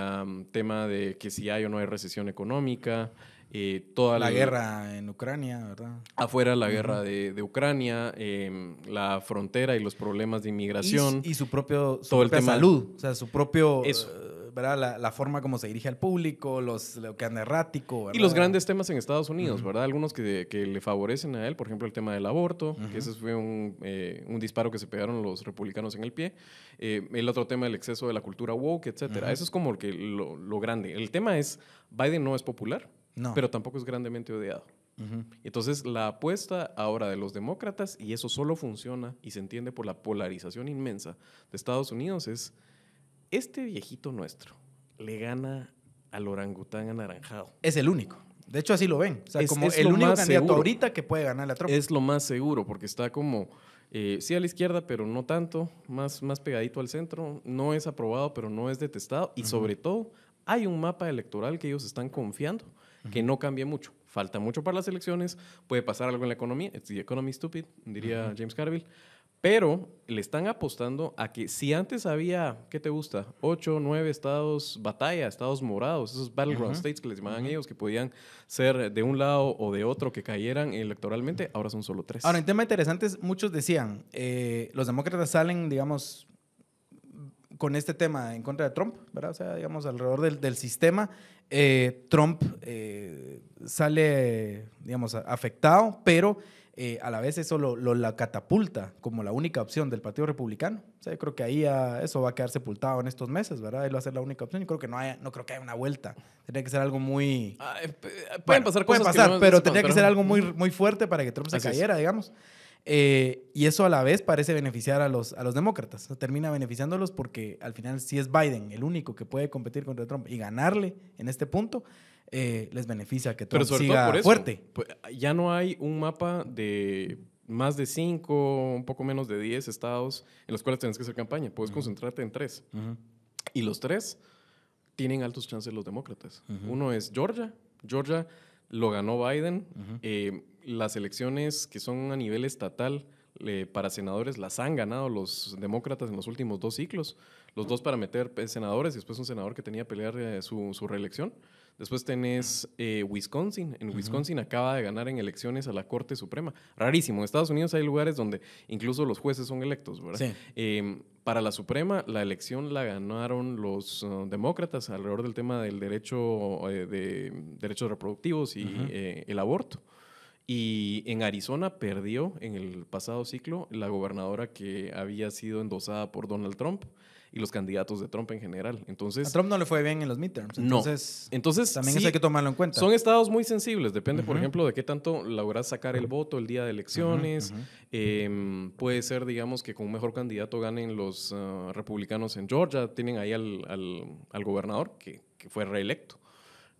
tema de que si hay o no hay recesión económica, eh, toda La guerra en Ucrania, ¿verdad? afuera la guerra de, de Ucrania, em, la frontera y los problemas de inmigración. Y, y su propio su Todo el tema- salud, o sea, su propio, Eso. ¿Verdad? La, la forma como se dirige al público, los, lo que anda errático, Y ¿verdad? los grandes temas en Estados Unidos, ¿verdad? Algunos que, que le favorecen a él, por ejemplo, el tema del aborto, que ese fue un, eh, un disparo que se pegaron los republicanos en el pie. Eh, el otro tema, el exceso de la cultura woke, etcétera. Eso es como el que, lo, lo grande. El tema es, Biden no es popular, No. pero tampoco es grandemente odiado. Ujú. Entonces, la apuesta ahora de los demócratas, y eso solo funciona y se entiende por la polarización inmensa de Estados Unidos, es este viejito nuestro le gana al orangután anaranjado. Es el único. De hecho, así lo ven. O sea, Es- como es el único candidato seguro. ahorita que puede ganarle a Trump. Es lo más seguro, porque está como, eh, sí a la izquierda, pero no tanto, más, más pegadito al centro, no es aprobado, pero no es detestado, y sobre todo hay un mapa electoral que ellos están confiando, que no cambia mucho. Falta mucho para las elecciones, puede pasar algo en la economía, it's the economy stupid, diría James Carville, pero le están apostando a que si antes había, ¿qué te gusta? Ocho, nueve estados batalla, estados morados, esos battleground states que les llamaban ellos, que podían ser de un lado o de otro, que cayeran electoralmente, ahora son solo tres. Ahora, en tema interesantes, muchos decían, eh, los demócratas salen, digamos, con este tema en contra de Trump, ¿verdad? O sea, digamos, alrededor del, del sistema. Eh, Trump eh, sale, digamos, afectado, pero eh, a la vez eso lo, lo- la catapulta como la única opción del Partido Republicano. O sea, yo creo que ahí ah, eso va a quedar sepultado en estos meses, ¿verdad? Él va a ser la única opción. Yo creo que no, haya, no creo que haya una vuelta. Tendría que ser algo muy... Ah, eh, pueden Bueno, pasar pueden cosas que pasar, no- pero no se tendría que pero- ser algo muy, muy fuerte para que Trump se Así es. cayera, digamos. Eh, y eso a la vez parece beneficiar a los, a los demócratas. Termina beneficiándolos porque al final si es Biden el único que puede competir contra Trump y ganarle en este punto, eh, les beneficia que Trump siga todo por eso, fuerte. pues, ya no hay un mapa de más de cinco, un poco menos de 10 estados en los cuales tienes que hacer campaña. Puedes concentrarte en tres. Y los tres tienen altos chances los demócratas. Uno es Georgia. Georgia lo ganó Biden. Eh, las elecciones que son a nivel estatal eh, para senadores las han ganado los demócratas en los últimos dos ciclos. Los dos para meter eh, senadores y después un senador que tenía que pelear eh, su, su reelección. Después tenés eh, Wisconsin. En Wisconsin acaba de ganar en elecciones a la Corte Suprema. Rarísimo. En Estados Unidos hay lugares donde incluso los jueces son electos, ¿verdad? Sí. Eh, para la Suprema, la elección la ganaron los uh, demócratas alrededor del tema del derecho eh, de derechos reproductivos y eh, el aborto. Y en Arizona perdió en el pasado ciclo la gobernadora que había sido endosada por Donald Trump y los candidatos de Trump en general. Entonces, A Trump no le fue bien en los midterms. No. Entonces, entonces también sí, eso hay que tomarlo en cuenta. son estados muy sensibles, depende, por ejemplo, de qué tanto logras sacar el voto el día de elecciones. Em, puede ser, digamos, que con un mejor candidato ganen los ah, republicanos en Georgia. Tienen ahí al, al- al gobernador que, que fue reelecto.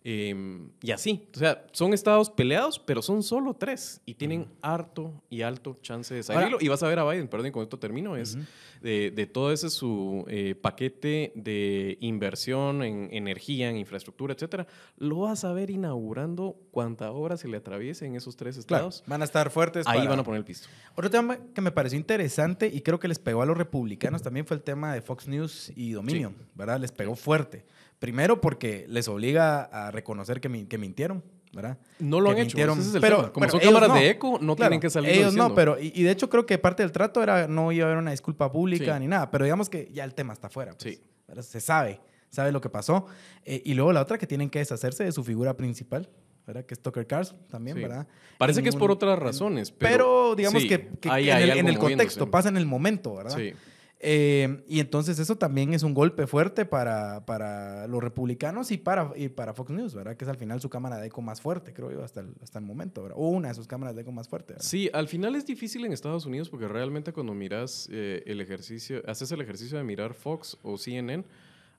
Em, y así. O sea, son estados peleados, pero son solo tres. Y tienen harto y alto chance de salirlo. Ahora- y vas a ver a Biden, perdón, con esto termino, es de, de todo ese su eh, paquete de inversión en energía, en infraestructura, etcétera, lo vas a ver inaugurando cuanta obra se le atraviese en esos tres Claro, estados. van a estar fuertes. Ahí para- van a poner el pisto. Otro tema que me pareció interesante y creo que les pegó a los republicanos también fue el tema de Fox News y Dominion, ¿verdad? Les pegó fuerte. Primero porque les obliga a reconocer que, mi- que mintieron, ¿verdad? No lo Que han hecho. mintieron. es pero, tema. Como bueno, son cámaras no. de eco, no Claro, tienen que salir Ellos diciendo. no, pero y, y de hecho creo que parte del trato era no iba a haber una disculpa pública Sí. ni nada, pero digamos que ya el tema está afuera. pues, Sí. ¿verdad? Se sabe, sabe lo que pasó. Eh, y luego la otra que tienen que deshacerse de su figura principal, ¿verdad? Que es Tucker Carlson también, Sí. ¿verdad? Parece En que es por otras razones. Pero, Pero, digamos sí, que, que ahí en el, algo en el contexto, pasa en el momento, ¿verdad? Sí. Eh, y entonces eso también es un golpe fuerte para, para los republicanos y para, y para Fox News, ¿verdad? Que es al final su cámara de eco más fuerte, creo yo, hasta el, hasta el momento, ¿verdad? O una de sus cámaras de eco más fuerte. ¿verdad? Sí, al final es difícil en Estados Unidos porque realmente cuando miras eh, el ejercicio, haces el ejercicio de mirar Fox o CNN,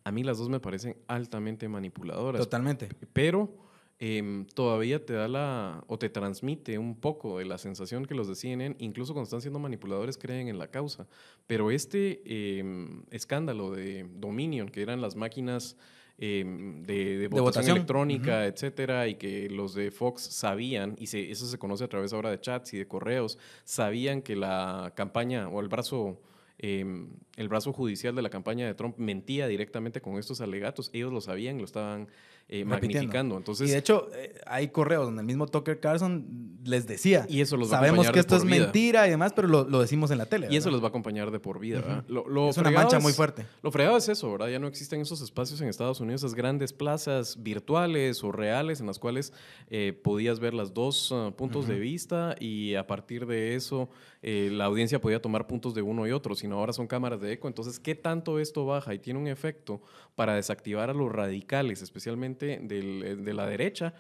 a mí las dos me parecen altamente manipuladoras. Totalmente. pero em, todavía te da la o te transmite un poco de la sensación que los de CNN, incluso cuando están siendo manipuladores, creen en la causa. Pero este em, escándalo de Dominion, que eran las máquinas em, de, de votación, votación. electrónica, etcétera, y que los de Fox sabían, y se- eso se conoce a través ahora de chats y de correos, sabían que la campaña o el brazo el brazo judicial de la campaña de Trump mentía directamente con estos alegatos. Ellos lo sabían, lo estaban eh, magnificando. Entonces, y de hecho, eh, hay correos donde el mismo Tucker Carlson les decía, Y eso los va a sabemos acompañar que esto es por vida". mentira y demás, pero lo, lo decimos en la tele. y eso les va a acompañar de por vida. ¿verdad? Lo- lo es una mancha muy fuerte. Lo fregado es eso, ¿verdad? Ya no existen esos espacios en Estados Unidos, esas grandes plazas virtuales o reales en las cuales eh, podías ver las dos ah, puntos de vista y a partir de eso eh, la audiencia podía tomar puntos de uno y otro, sino ahora son cámaras de eco. Entonces, ¿qué tanto esto baja y tiene un efecto para desactivar a los radicales, especialmente eh, de la derecha?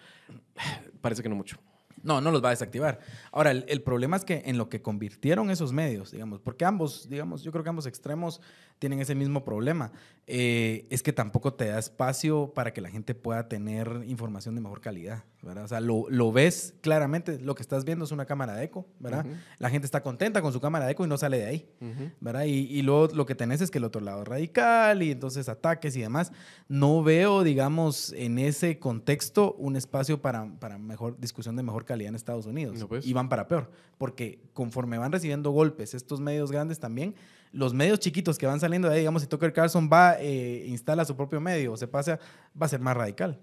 Parece que no mucho. No, no los va a desactivar. Ahora, el problema es que en lo que convirtieron esos medios, digamos, porque ambos, digamos, yo creo que ambos extremos tienen ese mismo problema, eh, es que tampoco te da espacio para que la gente pueda tener información de mejor calidad, ¿verdad? O sea, lo, lo ves claramente, lo que estás viendo es una cámara de eco, ¿verdad? Ujú. La gente está contenta con su cámara de eco y no sale de ahí. Ujú. ¿verdad? Y, y luego lo que tenés es que el otro lado es radical y entonces ataques y demás. No veo, digamos, en ese contexto un espacio para, para mejor discusión de mejor calidad en Estados Unidos. No, pues. Y van para peor, porque conforme van recibiendo golpes estos medios grandes también, los medios chiquitos que van saliendo de ahí, digamos, si Tucker Carlson va, eh, instala su propio medio o se pasa, va a ser más radical.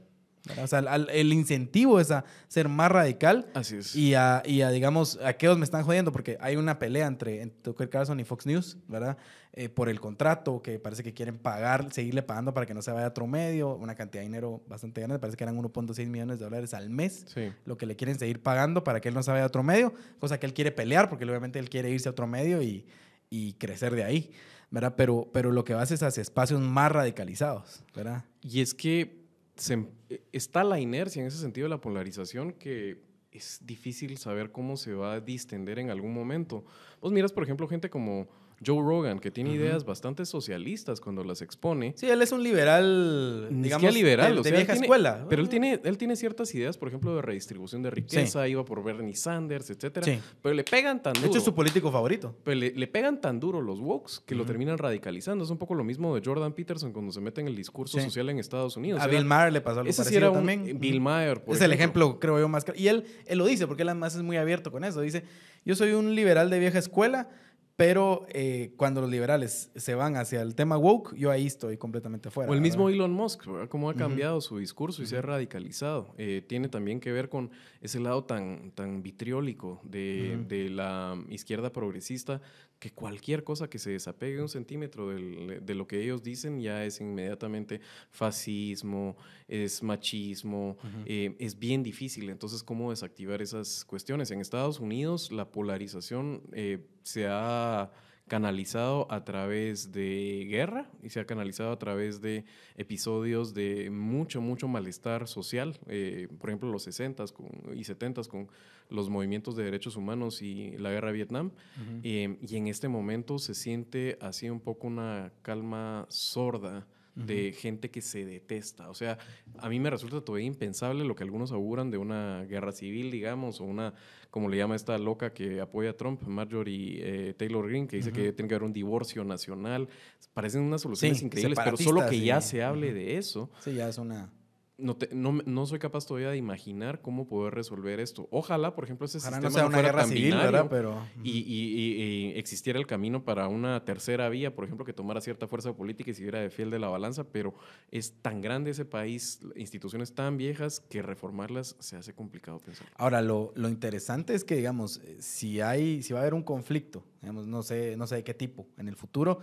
¿verdad? O sea, al- el incentivo es a ser más radical Así es. y a, y a, digamos, a qué os me están jodiendo, porque hay una pelea entre, entre Tucker Carlson y Fox News, ¿verdad? Eh, por el contrato, que parece que quieren pagar, seguirle pagando para que no se vaya a otro medio, una cantidad de dinero bastante grande, parece que eran 1.6 millones de dólares al mes, Sí. lo que le quieren seguir pagando para que él no se vaya a otro medio, cosa que él quiere pelear, porque obviamente él quiere irse a otro medio y, y crecer de ahí, ¿verdad? Pero, pero lo que va es hacia espacios más radicalizados, ¿verdad? Y es que se em- eh, está la inercia en ese sentido de la polarización que es difícil saber cómo se va a distender en algún momento. Vos miras, por ejemplo, gente como Joe Rogan, que tiene ideas bastante socialistas cuando las expone. Sí, él es un liberal, digamos, liberal, de, o de sea, vieja tiene- escuela. Pero él tiene, él tiene ciertas ideas, por ejemplo, de redistribución de riqueza, iba por Bernie Sanders, etcétera. Sí. Pero le pegan tan De duro. hecho, es su político favorito. Pero le, le pegan tan duro los wokes que lo terminan radicalizando. Es un poco lo mismo de Jordan Peterson cuando se mete en el discurso Sí. social en Estados Unidos. A Bill Maher le pasó algo ese sí parecido era un también. Bill Maher. por es el ejemplo, creo yo, más claro. Y él, él lo dice, porque él además es muy abierto con eso. Dice, yo soy un liberal de vieja escuela, Pero eh, cuando los liberales se van hacia el tema woke, yo ahí estoy completamente fuera. O el mismo ¿verdad? Elon Musk, ¿verdad? Cómo ha cambiado su discurso y se ha radicalizado. Eh, tiene también que ver con ese lado tan, tan vitriólico de, de la izquierda progresista que cualquier cosa que se desapegue un centímetro del- de lo que ellos dicen ya es inmediatamente fascismo, es machismo, eh, es bien difícil. Entonces, ¿cómo desactivar esas cuestiones? En Estados Unidos la polarización eh, se ha canalizado a través de guerra y se ha canalizado a través de episodios de mucho, mucho malestar social. eh, por ejemplo, los 60s con- y 70s con los movimientos de derechos humanos y la guerra de Vietnam. Ujú. Eh, y en este momento se siente así un poco una calma sorda de gente que se detesta. O sea, a mí me resulta todavía impensable lo que algunos auguran de una guerra civil, digamos, o una, como le llama esta loca que apoya a Trump, Marjorie eh, Taylor Greene, que dice que tiene que haber un divorcio nacional. Parecen unas soluciones Sí, increíbles, pero solo que ya se hable de eso, Sí, ya es una... no, te- no, no soy capaz todavía de imaginar cómo poder resolver esto. Ojalá, por ejemplo, ese Ojalá sistema no sea una fuera guerra tan civil, binario ¿verdad? Pero... y, y- y- y existiera el camino para una tercera vía, por ejemplo, que tomara cierta fuerza política y siguiera de fiel de la balanza, pero es tan grande ese país, instituciones tan viejas, que reformarlas se hace complicado pensar. Ahora, lo, lo interesante es que, digamos, eh, si hay, si va a haber un conflicto, digamos, no sé, no sé de qué tipo, en el futuro,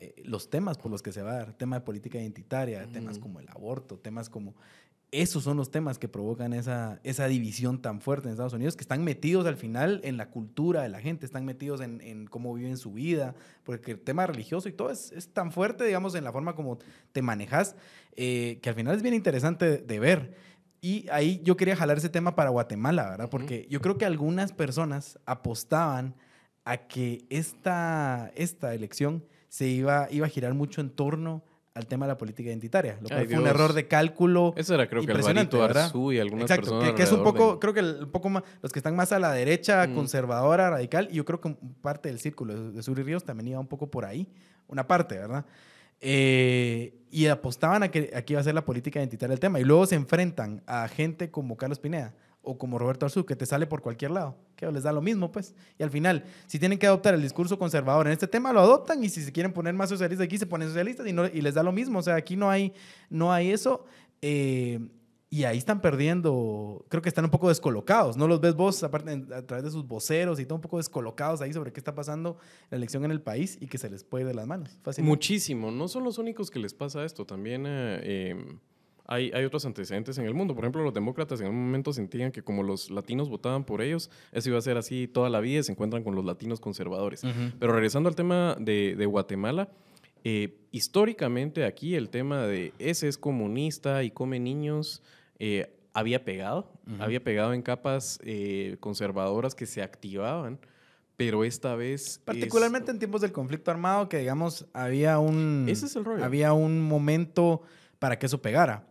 eh, los temas por los que se va a dar, tema de política identitaria, temas Ujú. como el aborto, temas como... Esos son los temas que provocan esa, esa división tan fuerte en Estados Unidos, que están metidos al final en la cultura de la gente, están metidos en, en cómo viven su vida, porque el tema religioso y todo es, es tan fuerte, digamos, en la forma como te manejas, eh, que al final es bien interesante de, de ver. Y ahí yo quería jalar ese tema para Guatemala, ¿verdad? Porque yo creo que algunas personas apostaban a que esta, esta elección se iba, iba a girar mucho en torno al tema de la política identitaria, lo cual Ay, fue un Dios. error de cálculo. Ese era creo que Impresionante, Alvarito ¿verdad? Arzú y algunas Exacto, personas que, que es un poco, de- creo que el- un poco más, los que están más a la derecha, Mm. conservadora, radical, y yo creo que un- parte del círculo de, de Sur y Ríos también iba un poco por ahí, una parte, ¿verdad? Eh, y apostaban a que aquí iba a ser la política identitaria el tema, y luego se enfrentan a gente como Carlos Pineda o como Roberto Arzú, que te sale por cualquier lado, que les da lo mismo, pues. Y al final, si tienen que adoptar el discurso conservador en este tema, lo adoptan, y si se quieren poner más socialistas aquí, se ponen socialistas y, no, y les da lo mismo. O sea, aquí no hay, no hay eso. Eh, y ahí están perdiendo, creo que están un poco descolocados. No los ves vos, aparte, a través de sus voceros y todo un poco descolocados ahí sobre qué está pasando la elección en el país y que se les puede de las manos. Muchísimo. No son los únicos que les pasa esto. También eh, eh, hay, hay otros antecedentes en el mundo. Por ejemplo, los demócratas en un momento sentían que como los latinos votaban por ellos, eso iba a ser así toda la vida y se encuentran con los latinos conservadores. Pero regresando al tema de, de Guatemala, eh, históricamente aquí el tema de ese es comunista y come niños eh, había pegado, había pegado en capas eh, conservadoras que se activaban, pero esta vez... es- Particularmente en tiempos del conflicto armado, que digamos, había un, Ese es el rollo. había un momento para que eso pegara.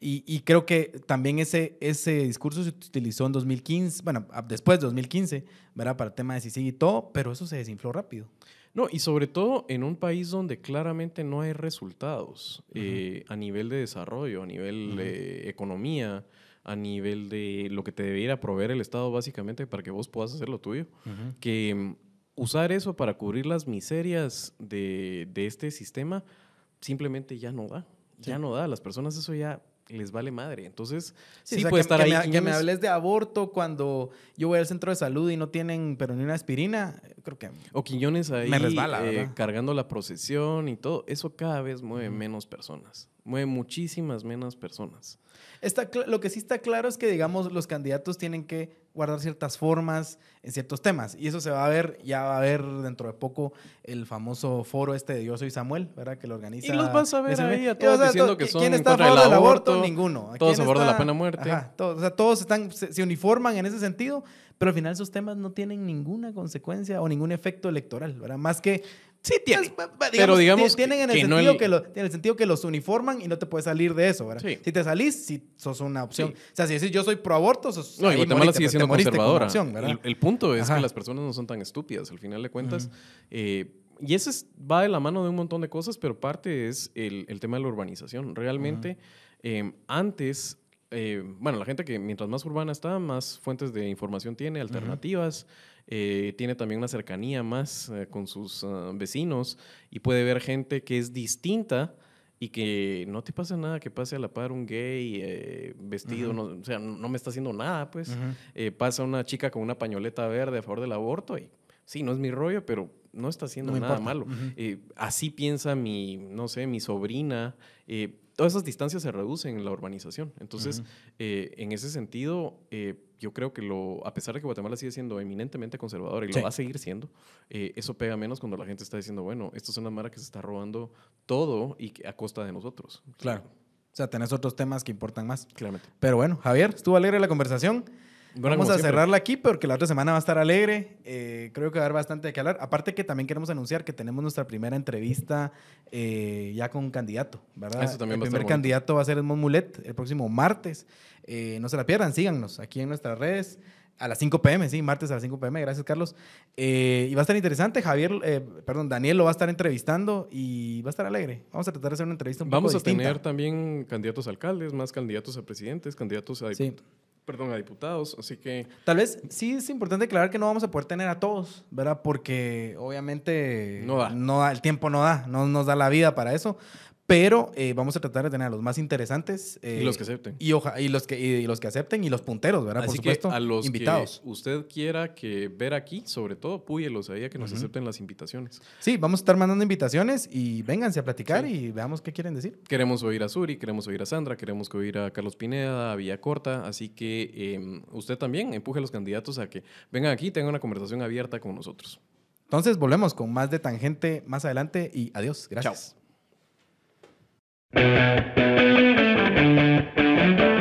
Y, y creo que también ese, ese discurso se utilizó en 2015, bueno, después de 2015, ¿verdad? Para el tema de CICIG y todo, pero eso se desinfló rápido. No, y sobre todo en un país donde claramente no hay resultados eh, a nivel de desarrollo, a nivel de economía, a nivel de lo que te debiera proveer el Estado básicamente para que vos puedas hacer lo tuyo. Que mm, usar eso para cubrir las miserias de, de este sistema simplemente ya no da. Ya Sí. no da. Las personas eso ya les vale madre. Entonces, sí, o sea, puede que, estar que ahí. Me, que me hables de aborto cuando yo voy al centro de salud y no tienen, pero ni una aspirina, creo que... O Quiñones ahí Me resbala, eh, cargando la procesión y todo. Eso cada vez mueve menos personas. Mueve muchísimas menos personas. Está lo que sí está claro es que, digamos, los candidatos tienen que guardar ciertas formas en ciertos temas. Y eso se va a ver, ya va a ver dentro de poco el famoso foro este de Yo Soy Samuel, ¿verdad? Que lo organiza. Y los vas a ver ahí a todos diciendo que ¿qui- son ¿Quién está a contra favor del del aborto? aborto, Ninguno. todos ¿Quién a favor de la pena de muerte. Ajá, todos, o sea, todos están, se, se uniforman en ese sentido, pero al final esos temas no tienen ninguna consecuencia o ningún efecto electoral, ¿verdad? Más que... Sí, tiene. Pues, pa- pa- Pero digamos tienen en el, que no sentido el- que lo- en el sentido que los uniforman y no te puedes salir de eso, ¿verdad? Sí. Si te salís, si sos una opción. Sí. O sea, si decís yo soy pro aborto, sos No, y Guatemala moriste, sigue pues, siendo conservadora. el, el punto es Ajá. que las personas no son tan estúpidas, al final de cuentas. Eh, y eso es- va de la mano de un montón de cosas, pero parte es el, el tema de la urbanización. Realmente, eh, antes eh, bueno, la gente que mientras más urbana está, más fuentes de información tiene, alternativas, eh, tiene también una cercanía más eh, con sus ah, vecinos y puede ver gente que es distinta y que no te pasa nada que pase a la par un gay vestido, no, o sea, no me está haciendo nada, pues. pasa una chica con una pañoleta verde a favor del aborto y sí, no es mi rollo, pero no está haciendo nada malo. así piensa mi, no sé, mi sobrina todas esas distancias se reducen en la urbanización. Entonces, eh, en ese sentido, eh, yo creo que lo, a pesar de que Guatemala sigue siendo eminentemente conservador y lo va a seguir siendo, eh, eso pega menos cuando la gente está diciendo, bueno, esto es una mara que se está robando todo y a costa de nosotros. Claro. O sea, tenés otros temas que importan más. Claramente. Pero bueno, Javier, estuvo alegre la conversación. Vamos a cerrarla aquí porque la otra semana va a estar alegre. Eh, creo que va a haber bastante de qué hablar. Aparte que también queremos anunciar que tenemos nuestra primera entrevista eh, ya con un candidato, ¿verdad? Eso también el primer candidato va a ser Edmond Mulet el próximo martes. Eh, no se la pierdan, síganos aquí en nuestras redes. A las 5 pm, sí, martes a las 5 pm, gracias Carlos. y va a estar interesante, Javier, perdón, Daniel lo va a estar entrevistando y va a estar alegre. Vamos a tratar de hacer una entrevista un Vamos poco a tener también candidatos a alcaldes, más candidatos a presidentes, candidatos a sí perdón, a diputados, así que... Tal vez sí es importante aclarar que no vamos a poder tener a todos, ¿verdad? Porque obviamente no da. No da el tiempo no da, no nos da la vida para eso, pero eh, vamos a tratar de tener a los más interesantes. y los que acepten. Y, y, los que, y los que acepten y los punteros, ¿verdad? Por supuesto, a los invitados. que usted quiera que ver aquí, sobre todo, púyelos ahí a que nos acepten las invitaciones. Sí, vamos a estar mandando invitaciones y vénganse a platicar y veamos qué quieren decir. Queremos oír a Suri, queremos oír a Sandra, queremos oír a Carlos Pineda, a Villa Corta, así que em, usted también empuje a los candidatos a que vengan aquí y tengan una conversación abierta con nosotros. Entonces, volvemos con más de Tangente más adelante y adiós. Gracias. Chao. Thank you.